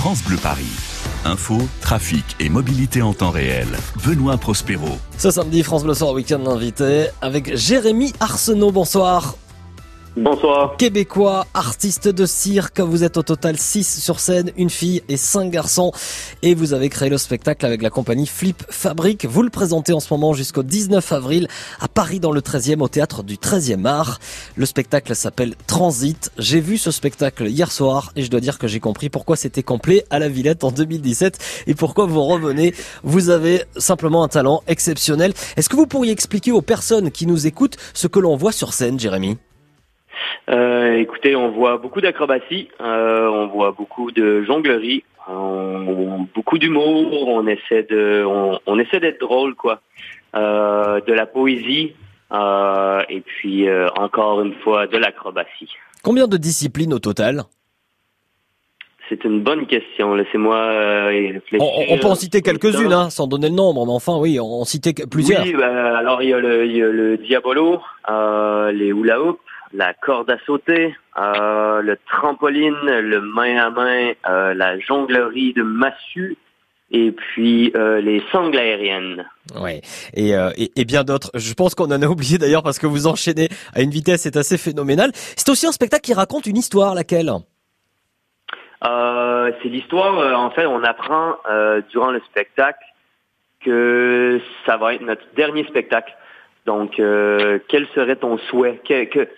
France Bleu Paris. Info, trafic et mobilité en temps réel. Benoît Prospero. Ce samedi, France Bleu Soir Week-end invité avec Jérémy Arsenault. Bonsoir. Bonsoir. Québécois, artiste de cirque, vous êtes au total 6 sur scène, une fille et 5 garçons. Et vous avez créé le spectacle avec la compagnie Flip Fabric. Vous le présentez en ce moment jusqu'au 19 avril à Paris dans le 13e au théâtre du 13e art. Le spectacle s'appelle Transit. J'ai vu ce spectacle hier soir et je dois dire que j'ai compris pourquoi c'était complet à la Villette en 2017 et pourquoi vous revenez. Vous avez simplement un talent exceptionnel. Est-ce que vous pourriez expliquer aux personnes qui nous écoutent ce que l'on voit sur scène, Jérémy? Euh, écoutez, on voit beaucoup d'acrobatie, euh, on voit beaucoup de jonglerie, on, beaucoup d'humour, on essaie de, on, essaie d'être drôle, quoi. Euh, de la poésie et puis encore une fois de l'acrobatie. Combien de disciplines au total? C'est une bonne question. Laissez-moi réfléchir. On, peut en citer quelques-unes, hein, sans donner le nombre, mais enfin, oui, on, citait plusieurs. Oui, bah, alors il y a le, il y a le diabolo, les hula hoops, la corde à sauter, euh, le trampoline, le main à main, euh, la jonglerie de massue et puis euh, les sangles aériennes. Ouais, et, et, bien d'autres. Je pense qu'on en a oublié d'ailleurs parce que vous enchaînez à une vitesse c'est assez phénoménale. C'est aussi un spectacle qui raconte une histoire, laquelle? C'est l'histoire. en fait, on apprend durant le spectacle que ça va être notre dernier spectacle. Donc, quel serait ton souhait? Que, que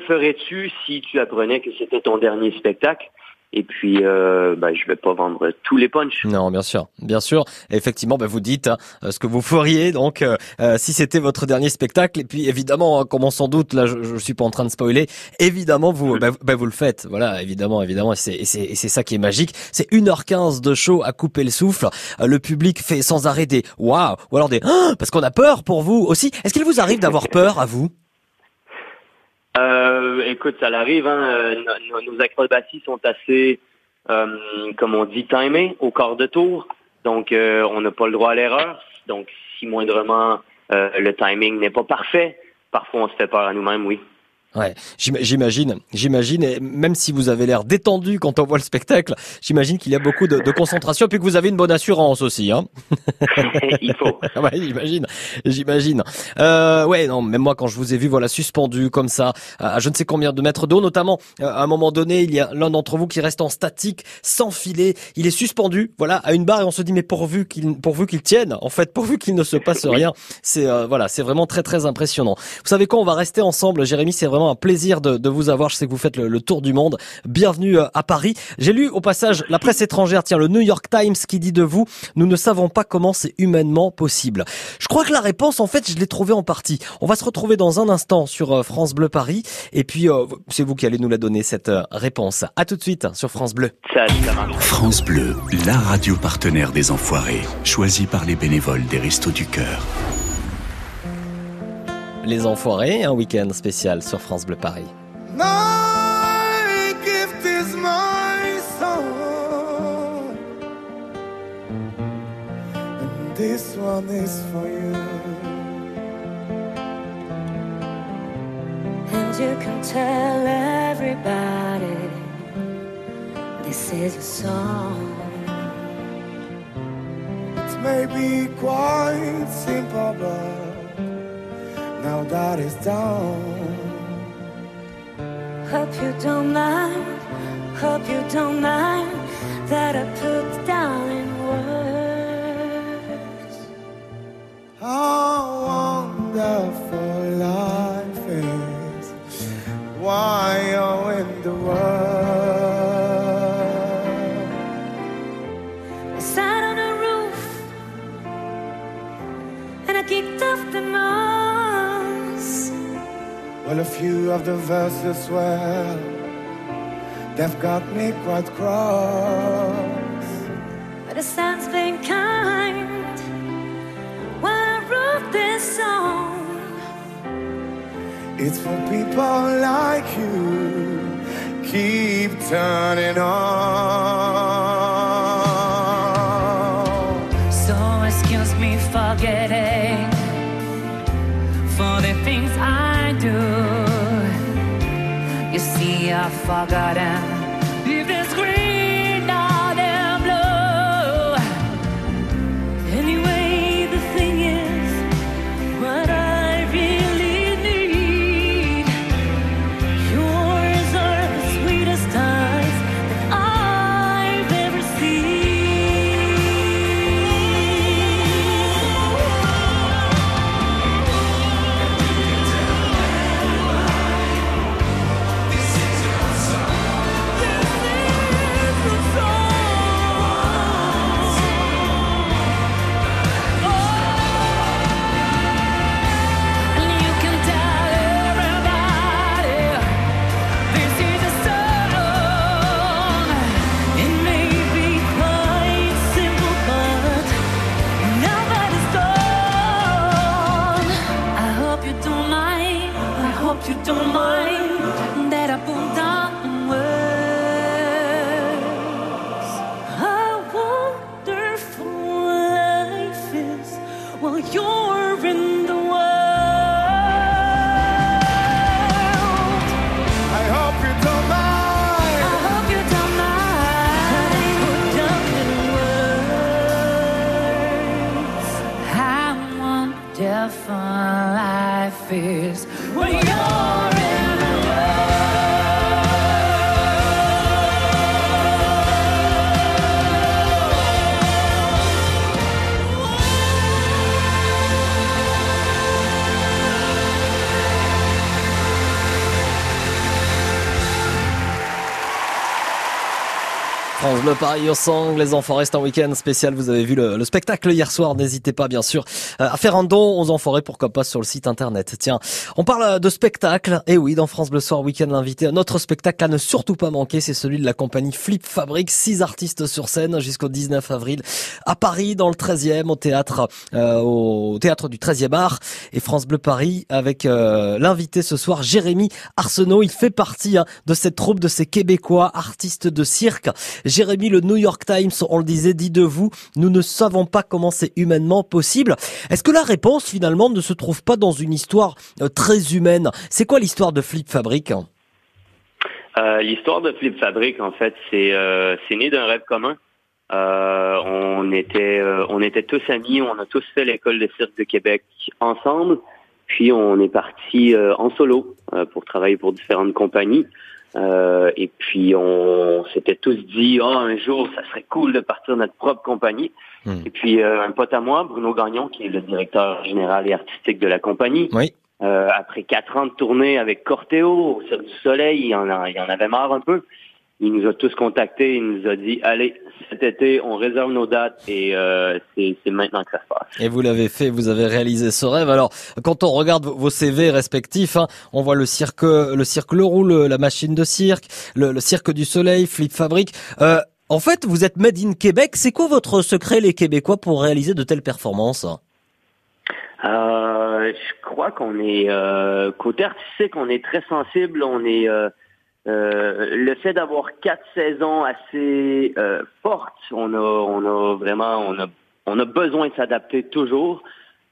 ferais-tu si tu apprenais que c'était ton dernier spectacle? Et puis, euh, bah, je vais pas vendre tous les punchs. Non, bien sûr, bien sûr. Effectivement, bah, vous dites hein, ce que vous feriez donc euh, euh, si c'était votre dernier spectacle. Et puis, évidemment, hein, comme on s'en doute, là, je, je suis pas en train de spoiler. Évidemment, vous, bah, bah, vous le faites. Voilà, évidemment, évidemment. Et c'est, c'est, ça qui est magique. C'est 1h15 de show à couper le souffle. Euh, le public fait sans arrêt des waouh ou alors des ah parce qu'on a peur pour vous aussi. Est-ce qu'il vous arrive d'avoir peur à vous? Euh, écoute, ça l'arrive. Hein, euh, nos, acrobaties sont assez, euh, comme on dit, timées au quart de tour. Donc, euh, on n'a pas le droit à l'erreur. Donc, si moindrement le timing n'est pas parfait, parfois on se fait peur à nous-mêmes, oui. Ouais, j'imagine, j'imagine, et même si vous avez l'air détendu quand on voit le spectacle, j'imagine qu'il y a beaucoup de, de, concentration, puis que vous avez une bonne assurance aussi, hein. Il faut. ouais, j'imagine, j'imagine. Euh, ouais, non, même moi quand je vous ai vu, voilà, suspendu comme ça, à je ne sais combien de mètres d'eau, notamment euh, à un moment donné, il y a l'un d'entre vous qui reste en statique, sans filet, il est suspendu, voilà, à une barre, et on se dit mais pourvu qu'il, pourvu qu'il tienne, en fait, pourvu qu'il ne se passe rien, c'est euh, voilà, c'est vraiment très très impressionnant. Vous savez quoi, on va rester ensemble, Jérémy, c'est vraiment un plaisir de, vous avoir. Je sais que vous faites le, tour du monde. Bienvenue euh, à Paris. J'ai lu au passage la presse étrangère, tiens, le New York Times qui dit de vous, nous ne savons pas comment c'est humainement possible. Je crois que la réponse, en fait, je l'ai trouvée en partie. On va se retrouver dans un instant sur euh, France Bleu Paris. Et puis, euh, c'est vous qui allez nous la donner, cette réponse. À tout de suite sur France Bleu. France Bleu, la radio partenaire des Enfoirés, choisie par les bénévoles des Restos du Cœur. Les Enfoirés, un week-end spécial sur France Bleu Paris. My gift is my song. And this one is for you. And you can tell everybody this is your song. It may be quite simple, but now that it's done. Hope you don't mind, hope you don't mind that I put down of the verses, well, they've got me quite cross. But the sun's been kind when I wrote this song. It's for people like you. Keep turning on. So excuse me for getting for the things I do. se afogará. France Bleu Paris au sang, les enfoirés, en week-end spécial. Vous avez vu le, le spectacle hier soir. N'hésitez pas, bien sûr, euh, à faire un don aux enfoirés, pourquoi pas sur le site internet. Tiens, on parle de spectacle. Et oui, dans France Bleu Soir Week-end, l'invité, un autre spectacle à ne surtout pas manquer, c'est celui de la compagnie Flip Fabric. Six artistes sur scène jusqu'au 19 avril à Paris, dans le 13e, au théâtre, euh, au théâtre du 13e art. Et France Bleu Paris avec euh, l'invité ce soir, Jérémy Arsenault. Il fait partie hein, de cette troupe de ces Québécois artistes de cirque. Le New York Times, on le disait, dit de vous, nous ne savons pas comment c'est humainement possible. Est-ce que la réponse finalement ne se trouve pas dans une histoire euh, très humaine? C'est quoi l'histoire de Flip Fabric? Euh, L'histoire de Flip Fabric, en fait, c'est euh, né d'un rêve commun. Euh, on était on était tous amis, on a tous fait l'école de cirque de Québec ensemble. Puis on est parti en solo pour travailler pour différentes compagnies. Euh, et puis on s'était tous dit, oh, un jour, ça serait cool de partir notre propre compagnie. Hmm. Et puis euh, un pote à moi, Bruno Gagnon, qui est le directeur général et artistique de la compagnie, Oui. euh, après quatre ans de tournée avec Corteo, au Cirque du Soleil, il en, a- il en avait marre un peu. Il nous a tous contactés, il nous a dit, allez, cet été, on réserve nos dates et euh, c'est maintenant que ça se passe. Et vous l'avez fait, vous avez réalisé ce rêve. Alors, quand on regarde vos CV respectifs, hein, on voit le cirque, le cirque Le Roule, la machine de cirque, le, le cirque du Soleil, Flip Fabric. Euh, en fait, vous êtes made in Québec. C'est quoi votre secret, les Québécois, pour réaliser de telles performances? Euh, je crois qu'on est euh, côté artistique, on est très sensible. On est euh, le fait d'avoir quatre saisons assez euh, fortes. On a, on a vraiment, on a, on a besoin de s'adapter toujours.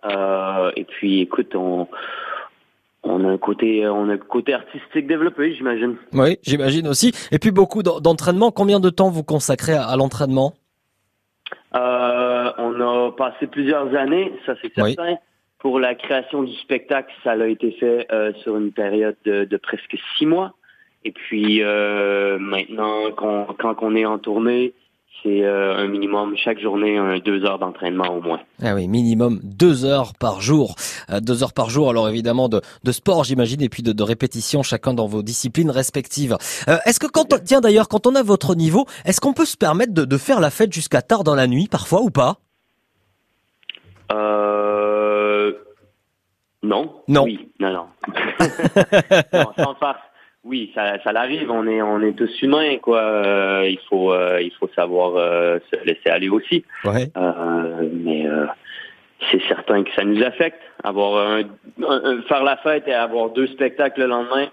Euh, et puis, écoute, on, on a un côté, on a un côté artistique développé, j'imagine. Oui, j'imagine aussi. Et puis beaucoup d'en- d'entraînement. Combien de temps vous consacrez à, à l'entraînement? Euh, on a passé plusieurs années, ça c'est Oui. certain. Pour la création du spectacle, ça a été fait sur une période de, de presque six mois. Et puis euh, maintenant, qu'on- quand on est en tournée, c'est euh, un minimum chaque journée, un deux heures d'entraînement au moins. Ah oui, minimum deux heures par jour. Euh, deux heures par jour, alors évidemment de, de sport, j'imagine, et puis de, de répétition, chacun dans vos disciplines respectives. Euh, est-ce que quand on, tiens d'ailleurs, quand on a votre niveau, est-ce qu'on peut se permettre de, de faire la fête jusqu'à tard dans la nuit, parfois ou pas? Euh, non. Non. Oui, non, non. non, sans farce. Oui, ça, ça l'arrive. On est, on est tous humains, quoi. Euh, il faut, euh, il faut savoir euh, se laisser aller aussi. Ouais. Euh, mais euh, c'est certain que ça nous affecte. Avoir un, un- un- faire la fête et avoir deux spectacles le lendemain,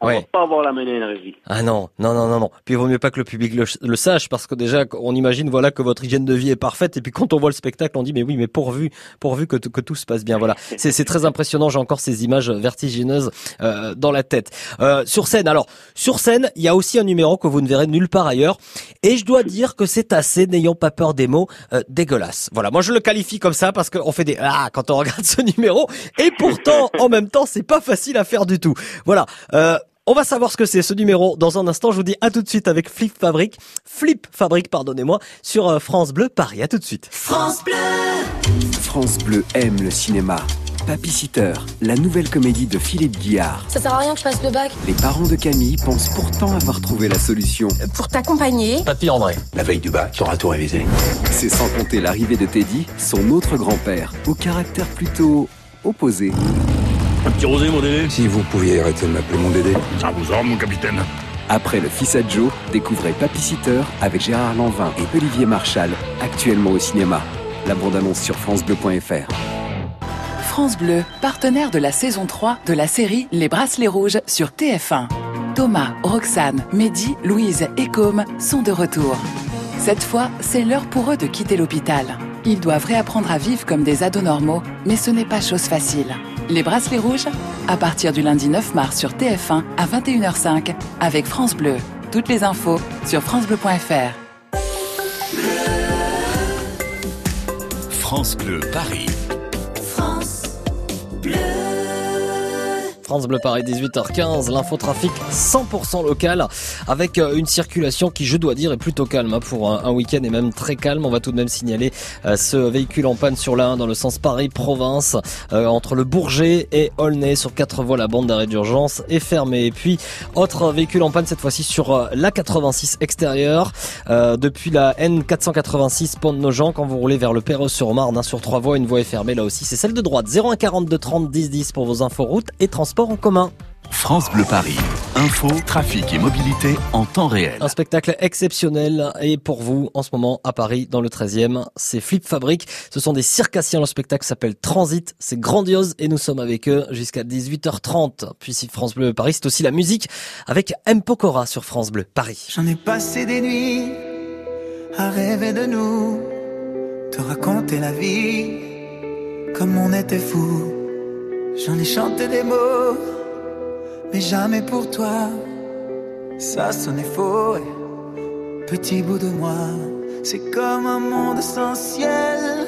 on Ouais. va pas avoir la même énergie. Ah non, non, non, non, non. Puis il vaut mieux pas que le public le, le sache, parce que déjà, on imagine, voilà, que votre hygiène de vie est parfaite, et puis quand on voit le spectacle, on dit, mais oui, mais pourvu, pourvu que, que tout se passe bien. Voilà. C'est, c'est très impressionnant. J'ai encore ces images vertigineuses euh, dans la tête. Euh, sur scène, alors, sur scène, il y a aussi un numéro que vous ne verrez nulle part ailleurs, et je dois dire que c'est assez, n'ayant pas peur des mots, euh, dégueulasse. Voilà. Moi, je le qualifie comme ça parce qu'on fait des ah quand on regarde ce numéro, et pourtant, en même temps, c'est pas facile à faire du tout. Voilà. Euh, on va savoir ce que c'est ce numéro dans un instant. Je vous dis à tout de suite avec Flip Fabric, Flip Fabric, pardonnez-moi, sur euh, France Bleu Paris. À tout de suite. France Bleu aime le cinéma. Papy Sitter, la nouvelle comédie de Philippe Guillard. Ça sert à rien que je fasse le bac. Les parents de Camille pensent pourtant avoir trouvé la solution. Pour t'accompagner, Papy André. La veille du bac, tu auras tout révisé. C'est sans compter l'arrivée de Teddy, son autre grand-père, au caractère plutôt opposé. Un petit rosé, mon Dédé Si vous pouviez arrêter de m'appeler mon Dédé. Ça vous ordre, mon capitaine Après le fils à Joe, découvrez Papy Sitter avec Gérard Lanvin et Olivier Marchal, actuellement au cinéma. La bande-annonce sur francebleu.fr. France Bleu, partenaire de la saison 3 de la série Les Bracelets Rouges sur TF1. Thomas, Roxane, Mehdi, Louise et Com sont de retour. Cette fois, c'est l'heure pour eux de quitter l'hôpital. Ils doivent réapprendre à vivre comme des ados normaux, mais ce n'est pas chose facile. Les Bracelets Rouges, à partir du lundi 9 mars sur TF1 à 21h05 avec France Bleu. Toutes les infos sur francebleu.fr. France Bleu Paris. France Bleu Paris 18h15, l'infotrafic 100% local avec euh, une circulation qui je dois dire est plutôt calme hein, pour un, week-end et même très calme. On va tout de même signaler euh, ce véhicule en panne sur la 1 dans le sens Paris-Province euh, entre le Bourget et Aulnay sur quatre voies la bande d'arrêt d'urgence est fermée. Et puis autre véhicule en panne cette fois-ci sur la 86 extérieure depuis la N486 Pont de Nogent quand vous roulez vers le Perreux-sur-Marne hein, sur trois voies une voie est fermée là aussi c'est celle de droite 01 42 30 10 10 pour vos infos routes et transports en commun. France Bleu Paris. Info, trafic et mobilité en temps réel. Un spectacle exceptionnel et pour vous en ce moment à Paris dans le 13e, c'est Flip Fabric. Ce sont des circassiens. Le spectacle s'appelle Transit. C'est grandiose et nous sommes avec eux jusqu'à 18h30. Puis si France Bleu Paris, c'est aussi la musique avec M. Pokora sur France Bleu Paris. J'en ai passé des nuits à rêver de nous, te raconter la vie comme on était fou. J'en ai chanté des mots, mais jamais pour toi. Ça sonnait faux, petit bout de moi. C'est comme un monde sans ciel,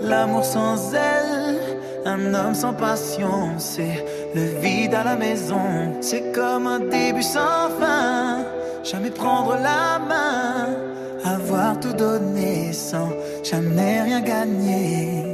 l'amour sans elle, un homme sans passion. C'est le vide à la maison, c'est comme un début sans fin. Jamais prendre la main, avoir tout donné sans jamais rien gagner.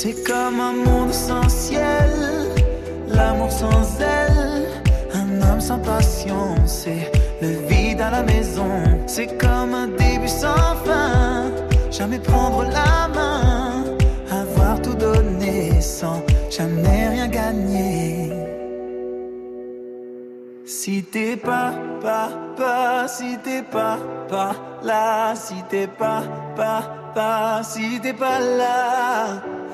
C'est comme un monde sans ciel, l'amour sans elle, un homme sans passion, c'est le vide à la maison. C'est comme un début sans fin, jamais prendre la main, avoir tout donné sans jamais rien gagné. Si t'es pas, pas, pas, si t'es pas, pas là, si t'es pas, pas, pas, si t'es pas là,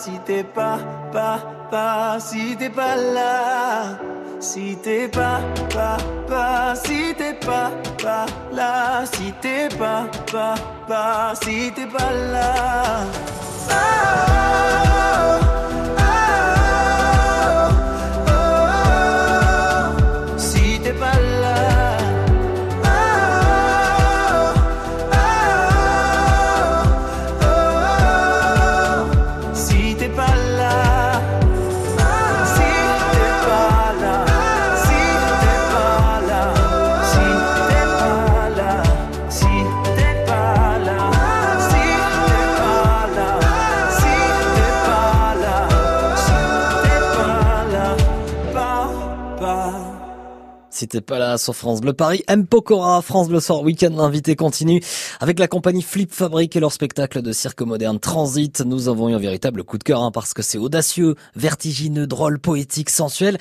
si t'es pas, pas, pas, si t'es pas là, si t'es pas, pas, pas, si t'es pas, pas là, si t'es pas, pas, pas, si t'es pas là. Oh, t'es pas là sur France Bleu Paris. M. Pokora, France Bleu Soir Week-end, l'invité continue avec la compagnie Flip Fabric et leur spectacle de cirque moderne Transit. Nous avons eu un véritable coup de cœur hein, parce que c'est audacieux, vertigineux, drôle, poétique, sensuel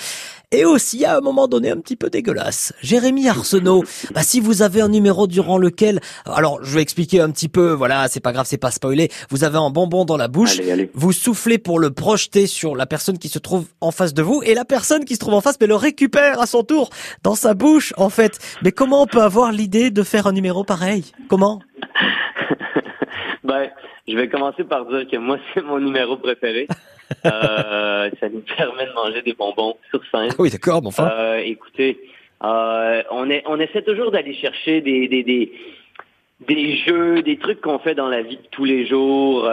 et aussi à un moment donné un petit peu dégueulasse. Jérémy Arsenault, bah, si vous avez un numéro durant lequel, alors je vais expliquer un petit peu, voilà, c'est pas grave, c'est pas spoilé, vous avez un bonbon dans la bouche, Allez, allez. vous soufflez pour le projeter sur la personne qui se trouve en face de vous et la personne qui se trouve en face mais le récupère à son tour dans sa bouche en fait. Mais comment on peut avoir l'idée de faire un numéro pareil? Comment? Ben, je vais commencer par dire que moi, c'est mon numéro préféré. Euh, ça nous permet de manger des bonbons sur scène. Oui, d'accord, mais enfin. Euh, écoutez, euh, on, est, on essaie toujours d'aller chercher des, des, des, des jeux, des trucs qu'on fait dans la vie de tous les jours. Euh,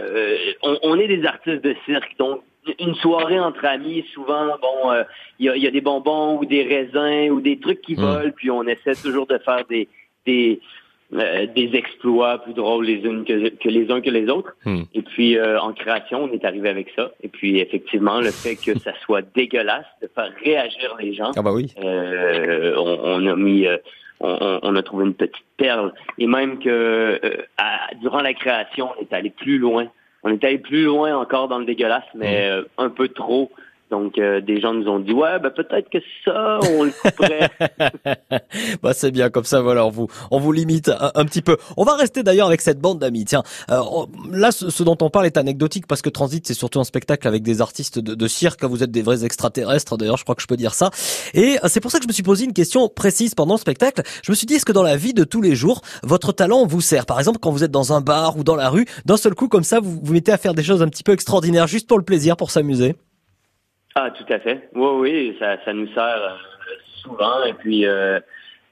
euh, on, on est des artistes de cirque, donc une soirée entre amis, souvent, bon, euh, il y, a, y a des bonbons ou des raisins ou des trucs qui Mm. volent, puis on essaie toujours de faire des des euh, des exploits plus drôles les unes que, que les uns que les autres. Hmm. Et puis euh, en création, on est arrivé avec ça. Et puis effectivement, le fait que ça soit dégueulasse, de faire réagir les gens, Ah bah oui. euh, on, on a mis, euh, on, on- a trouvé une petite perle. Et même que euh, à- durant la création, on est allé plus loin. On est allé plus loin encore dans le dégueulasse, mais euh, un peu trop. Donc euh, des gens nous ont dit ouais, ben peut-être que ça, on le couperait. bah c'est bien comme ça voilà on vous on vous limite un, petit peu. On va rester d'ailleurs avec cette bande d'amis. Tiens, euh, là ce, ce dont on parle est anecdotique parce que Transit c'est surtout un spectacle avec des artistes de, de cirque. Vous êtes des vrais extraterrestres d'ailleurs, je crois que je peux dire ça. Et euh, c'est pour ça que je me suis posé une question précise pendant le spectacle. Je me suis dit est-ce que dans la vie de tous les jours votre talent vous sert? Par exemple quand vous êtes dans un bar ou dans la rue, d'un seul coup comme ça vous vous mettez à faire des choses un petit peu extraordinaires juste pour le plaisir, pour s'amuser. Ah, tout à fait. Oui, oui, ça, ça nous sert euh, souvent. Et puis, euh,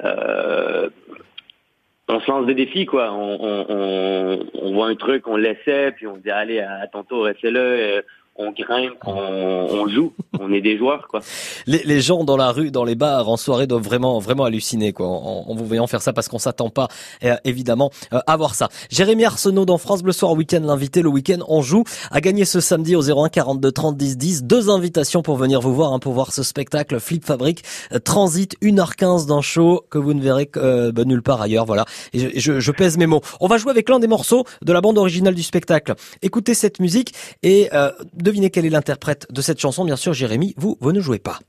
euh, on se lance des défis, quoi. On, on, on, on voit un truc, on l'essaie, puis on se dit, allez, à ton tour, essaie-le. On grimpe, on, on joue. On est des joueurs, quoi. les, les gens dans la rue, dans les bars, en soirée doivent vraiment, vraiment halluciner quoi, en, en vous voyant faire ça parce qu'on s'attend pas euh, évidemment euh, à voir ça. Jérémy Arsenault dans France Bleu Soir Week-end, l'invité le week-end on joue à gagner ce samedi au 01 42 30 10 10. Deux invitations pour venir vous voir, hein, pour voir ce spectacle Flip Fabric euh, Transit 1h15 d'un show que vous ne verrez que, euh, bah, nulle part ailleurs. Voilà. Et je, je, je pèse mes mots. On va jouer avec l'un des morceaux de la bande originale du spectacle. Écoutez cette musique et devinez quel est l'interprète de cette chanson. Bien sûr, Jérémy, vous, vous ne jouez pas.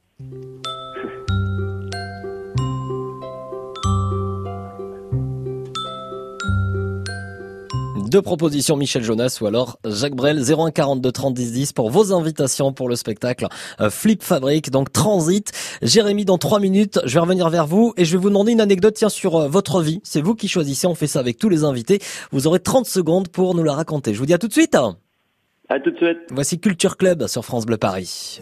Deux propositions, Michel Jonas ou alors Jacques Brel, 01 42 30 10 10 pour vos invitations pour le spectacle euh, Flip Fabric, donc Transit. Jérémy, dans trois minutes, je vais revenir vers vous et je vais vous demander une anecdote sur euh, votre vie. C'est vous qui choisissez, on fait ça avec tous les invités. Vous aurez 30 secondes pour nous la raconter. Je vous dis à tout de suite. Tout de suite. Voici Culture Club sur France Bleu Paris.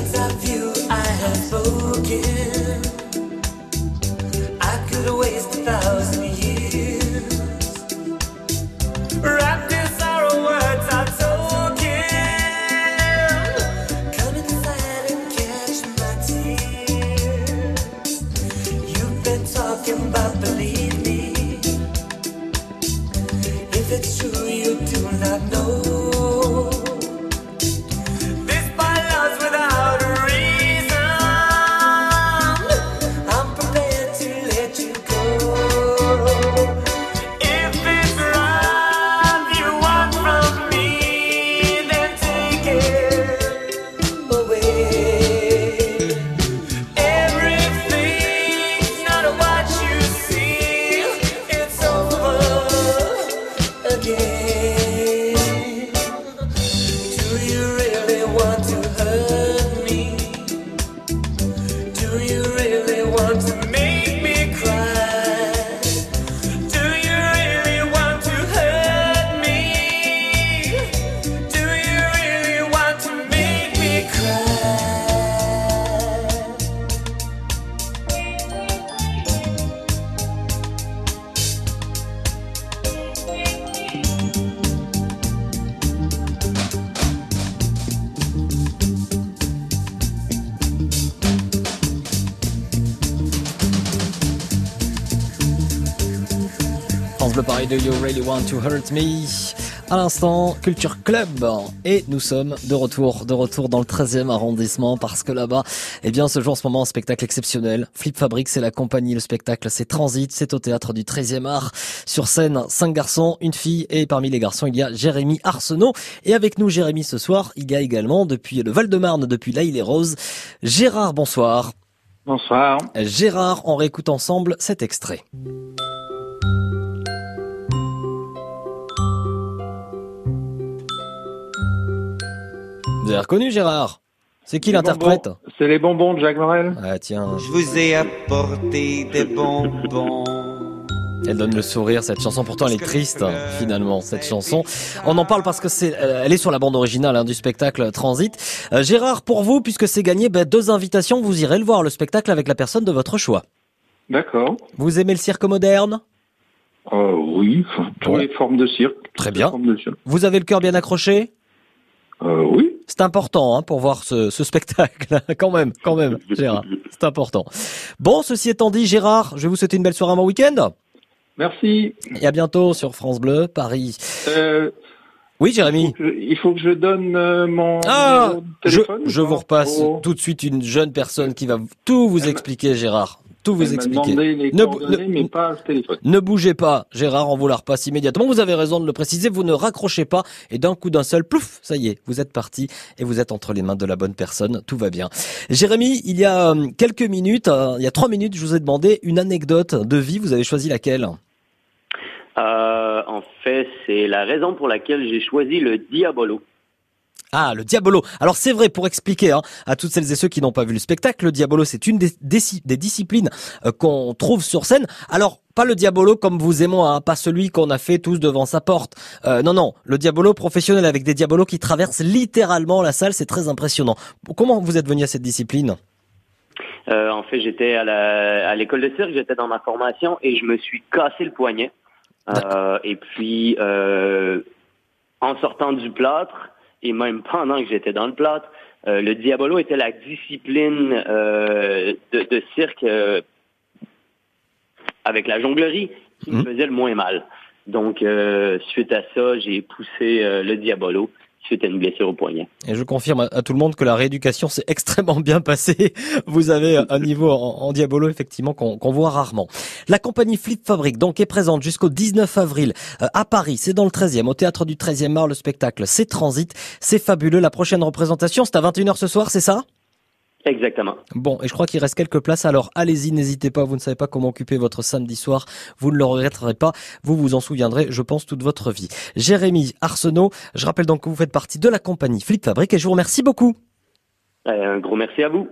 words of you I have spoken. France Bleu Paris de You Really Want to Hurt Me. À l'instant, Culture Club. Et nous sommes de retour, de retour dans le 13e arrondissement parce que là-bas, eh bien, ce jour, en ce moment, un spectacle exceptionnel. Flip Fabric, c'est la compagnie, le spectacle, c'est Transit, c'est au théâtre du 13e art. Sur scène, cinq garçons, une fille et parmi les garçons, il y a Jérémy Arsenault. Et avec nous, Jérémy, ce soir, il y a également, depuis le Val-de-Marne, depuis l'Aïle les Roses, Gérard, bonsoir. Bonsoir. Gérard, on réécoute ensemble cet extrait. Vous avez reconnu Gérard? C'est qui l'interprète? C'est les bonbons de Jacques Morel. Ah tiens. Je vous ai apporté des bonbons. Elle donne le sourire, cette chanson. Pourtant, elle est triste, hein, finalement, cette chanson. On en parle parce que c'est, euh, elle est sur la bande originale hein, du spectacle Transit. Euh, Gérard, pour vous, puisque c'est gagné, ben, deux invitations, vous irez le voir, le spectacle avec la personne de votre choix. D'accord. Vous aimez le cirque moderne? Euh, oui, toutes les formes de cirque. Très bien. Formes de cirque. Vous avez le cœur bien accroché? Euh, oui. C'est important hein, pour voir ce, ce spectacle, quand même, quand même, Gérard. C'est important. Bon, ceci étant dit, Gérard, je vais vous souhaiter une belle soirée, un bon week-end. Merci. Et à bientôt sur France Bleu, Paris. Euh, Oui, Jérémy. je- il faut que je donne euh, mon Ah, je, téléphone. je ou vous pas repasse Oh. tout de suite une jeune personne qui va tout vous expliquer, Gérard. Tout vous Elle m'a expliquer. demandé les Ne, bou- coordonnées, ne- mais pas le téléphone. ne bougez pas, Gérard, on vous la repasse immédiatement. Vous avez raison de le préciser, vous ne raccrochez pas et d'un coup d'un seul, plouf, ça y est, vous êtes parti et vous êtes entre les mains de la bonne personne, tout va bien. Jérémy, il y a euh, quelques minutes, euh, il y a trois minutes, je vous ai demandé une anecdote de vie, vous avez choisi laquelle? Euh, en fait, c'est la raison pour laquelle j'ai choisi le Diabolo. Ah, le Diabolo. Alors c'est vrai, pour expliquer hein, à toutes celles et ceux qui n'ont pas vu le spectacle, le Diabolo, c'est une des, des, des disciplines euh, qu'on trouve sur scène. Alors, pas le Diabolo comme vous et moi, hein, pas celui qu'on a fait tous devant sa porte. Euh, non, non, le Diabolo professionnel avec des Diabolos qui traversent littéralement la salle, c'est très impressionnant. Comment vous êtes venu à cette discipline? Euh, en fait, j'étais à l'école de cirque, j'étais dans ma formation et je me suis cassé le poignet. Euh, et puis, euh, en sortant du plâtre, et même pendant que j'étais dans le plâtre, euh, le diabolo était la discipline euh, de, de cirque euh, avec la jonglerie qui me faisait le moins mal. Donc, euh, suite à ça, j'ai poussé euh, le diabolo suite une blessure au poignet. Et je confirme à, tout le monde que la rééducation s'est extrêmement bien passée. Vous avez un niveau en, diabolo effectivement qu'on qu'on voit rarement. La compagnie Flip Fabric donc est présente jusqu'au 19 avril euh, à Paris. C'est dans le 13e, au théâtre du 13e art. Le spectacle, c'est Transit. C'est fabuleux. La prochaine représentation, c'est à 21h ce soir, c'est ça? Exactement. Bon, et je crois qu'il reste quelques places, alors allez-y, n'hésitez pas, vous ne savez pas comment occuper votre samedi soir, vous ne le regretterez pas, vous vous en souviendrez, je pense, toute votre vie. Jérémy Arsenault, je rappelle donc que vous faites partie de la compagnie Flip Fabric et je vous remercie beaucoup. Euh, un gros merci à vous.